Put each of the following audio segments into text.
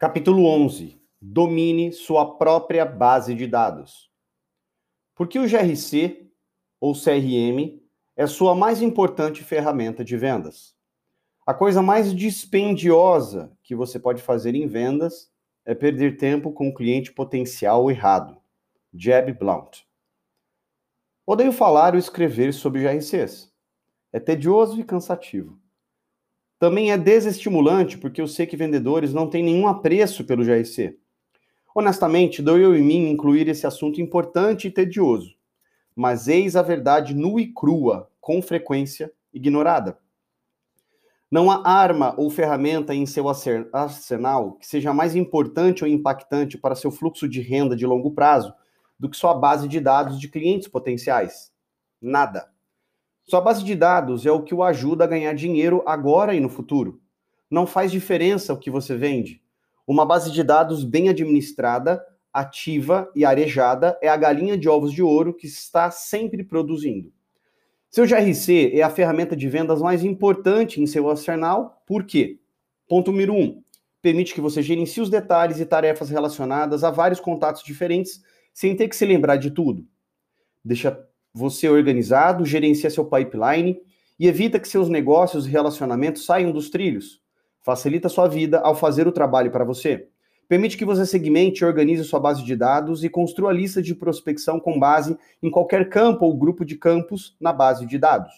Capítulo 11. Domine sua própria base de dados. Porque o GRC, ou CRM, é sua mais importante ferramenta de vendas. A coisa mais dispendiosa que você pode fazer em vendas é perder tempo com o cliente potencial errado. Jeb Blount. Odeio falar ou escrever sobre GRCs. É tedioso e cansativo. Também é desestimulante porque eu sei que vendedores não têm nenhum apreço pelo GRC. Honestamente, dou eu em mim incluir esse assunto importante e tedioso, mas eis a verdade nua e crua, com frequência ignorada. Não há arma ou ferramenta em seu arsenal que seja mais importante ou impactante para seu fluxo de renda de longo prazo do que sua base de dados de clientes potenciais. Nada. Sua base de dados é o que o ajuda a ganhar dinheiro agora e no futuro. Não faz diferença o que você vende. Uma base de dados bem administrada, ativa e arejada é a galinha de ovos de ouro que está sempre produzindo. Seu GRC é a ferramenta de vendas mais importante em seu arsenal, por quê? Ponto número um, permite que você gerencie os detalhes e tarefas relacionadas a vários contatos diferentes sem ter que se lembrar de tudo. Deixa você organizado, gerencia seu pipeline e evita que seus negócios e relacionamentos saiam dos trilhos. Facilita sua vida ao fazer o trabalho para você. Permite que você segmente e organize sua base de dados e construa lista de prospecção com base em qualquer campo ou grupo de campos na base de dados.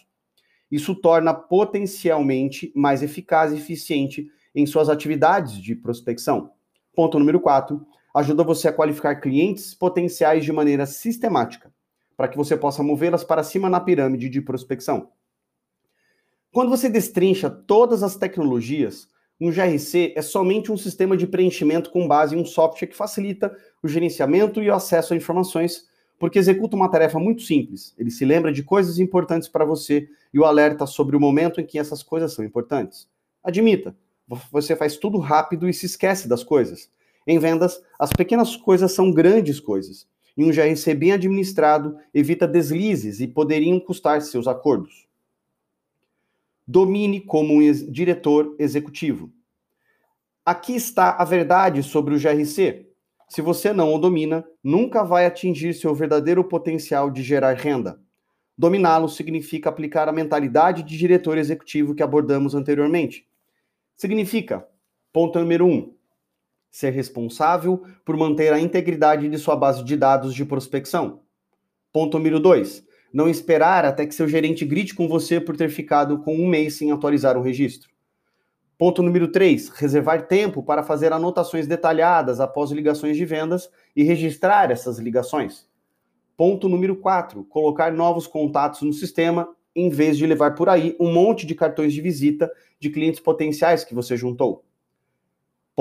Isso torna potencialmente mais eficaz e eficiente em suas atividades de prospecção. Ponto número 4. Ajuda você a qualificar clientes potenciais de maneira sistemática para que você possa movê-las para cima na pirâmide de prospecção. Quando você destrincha todas as tecnologias, um GRC é somente um sistema de preenchimento com base em um software que facilita o gerenciamento e o acesso a informações, porque executa uma tarefa muito simples. Ele se lembra de coisas importantes para você e o alerta sobre o momento em que essas coisas são importantes. Admita, você faz tudo rápido e se esquece das coisas. Em vendas, as pequenas coisas são grandes coisas e um GRC bem administrado evita deslizes e poderiam custar seus acordos. Domine como um ex diretor executivo. Aqui está a verdade sobre o GRC. Se você não o domina, nunca vai atingir seu verdadeiro potencial de gerar renda. Dominá-lo significa aplicar a mentalidade de diretor executivo que abordamos anteriormente. Significa, ponto número um, ser responsável por manter a integridade de sua base de dados de prospecção. Ponto número 2. Não esperar até que seu gerente grite com você por ter ficado com um mês sem atualizar o registro. Ponto número 3. Reservar tempo para fazer anotações detalhadas após ligações de vendas e registrar essas ligações. Ponto número 4. Colocar novos contatos no sistema em vez de levar por aí um monte de cartões de visita de clientes potenciais que você juntou.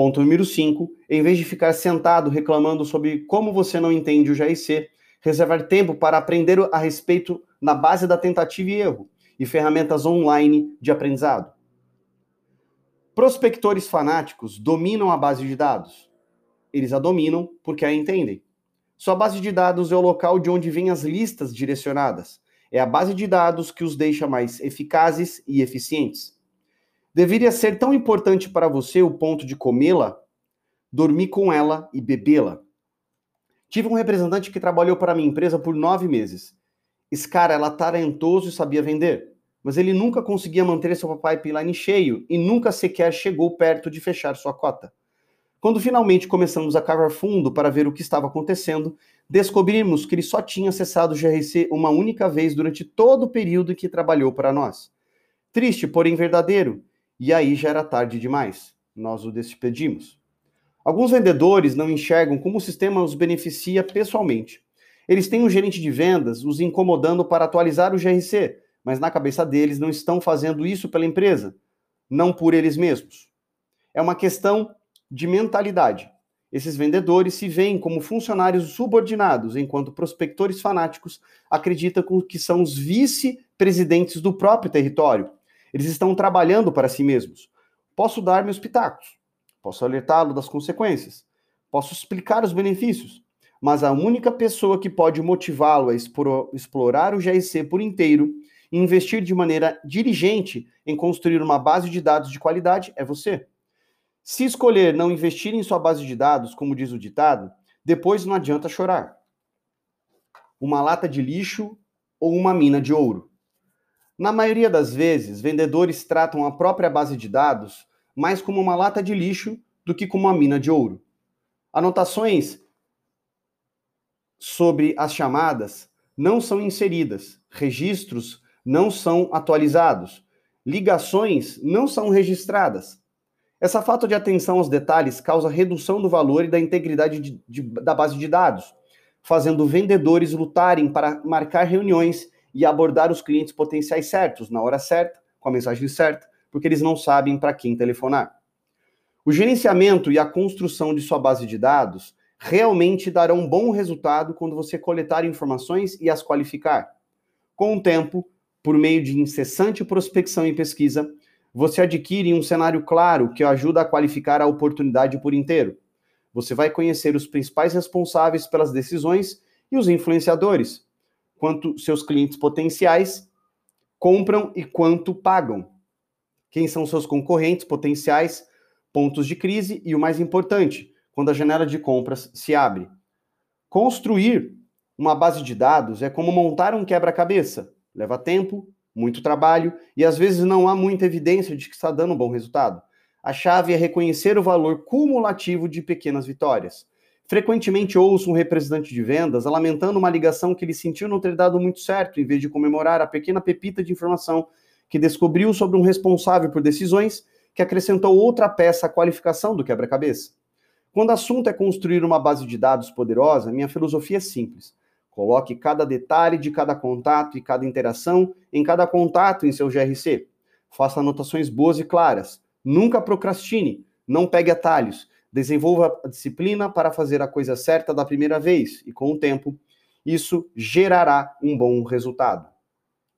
Ponto número 5, em vez de ficar sentado reclamando sobre como você não entende o GRC, reservar tempo para aprender a respeito na base da tentativa e erro e ferramentas online de aprendizado. Prospectores fanáticos dominam a base de dados. Eles a dominam porque a entendem. Sua base de dados é o local de onde vêm as listas direcionadas. É a base de dados que os deixa mais eficazes e eficientes. Deveria ser tão importante para você o ponto de comê-la, dormir com ela e bebê-la. Tive um representante que trabalhou para minha empresa por nove meses. Esse cara era talentoso e sabia vender, mas ele nunca conseguia manter seu pipeline cheio e nunca sequer chegou perto de fechar sua cota. Quando finalmente começamos a cavar fundo para ver o que estava acontecendo, descobrimos que ele só tinha acessado o GRC uma única vez durante todo o período em que trabalhou para nós. Triste, porém verdadeiro, e aí já era tarde demais. Nós o despedimos. Alguns vendedores não enxergam como o sistema os beneficia pessoalmente. Eles têm um gerente de vendas os incomodando para atualizar o GRC, mas na cabeça deles não estão fazendo isso pela empresa, não por eles mesmos. É uma questão de mentalidade. Esses vendedores se veem como funcionários subordinados, enquanto prospectores fanáticos acreditam que são os vice-presidentes do próprio território eles estão trabalhando para si mesmos. Posso dar meus pitacos, posso alertá-lo das consequências, posso explicar os benefícios, mas a única pessoa que pode motivá-lo a explorar o GRC por inteiro e investir de maneira dirigente em construir uma base de dados de qualidade é você. Se escolher não investir em sua base de dados, como diz o ditado, depois não adianta chorar. Uma lata de lixo ou uma mina de ouro. Na maioria das vezes, vendedores tratam a própria base de dados mais como uma lata de lixo do que como uma mina de ouro. Anotações sobre as chamadas não são inseridas, registros não são atualizados, ligações não são registradas. Essa falta de atenção aos detalhes causa redução do valor e da integridade de, de, da base de dados, fazendo vendedores lutarem para marcar reuniões e abordar os clientes potenciais certos, na hora certa, com a mensagem certa, porque eles não sabem para quem telefonar. O gerenciamento e a construção de sua base de dados realmente darão um bom resultado quando você coletar informações e as qualificar. Com o tempo, por meio de incessante prospecção e pesquisa, você adquire um cenário claro que ajuda a qualificar a oportunidade por inteiro. Você vai conhecer os principais responsáveis pelas decisões e os influenciadores, quanto seus clientes potenciais compram e quanto pagam. Quem são seus concorrentes potenciais, pontos de crise e o mais importante, quando a janela de compras se abre. Construir uma base de dados é como montar um quebra-cabeça. Leva tempo, muito trabalho e às vezes não há muita evidência de que está dando um bom resultado. A chave é reconhecer o valor cumulativo de pequenas vitórias. Frequentemente ouço um representante de vendas lamentando uma ligação que ele sentiu não ter dado muito certo, em vez de comemorar a pequena pepita de informação que descobriu sobre um responsável por decisões que acrescentou outra peça à qualificação do quebra-cabeça. Quando o assunto é construir uma base de dados poderosa, minha filosofia é simples. Coloque cada detalhe de cada contato e cada interação em cada contato em seu GRC. Faça anotações boas e claras. Nunca procrastine. Não pegue atalhos. Desenvolva a disciplina para fazer a coisa certa da primeira vez e, com o tempo, isso gerará um bom resultado.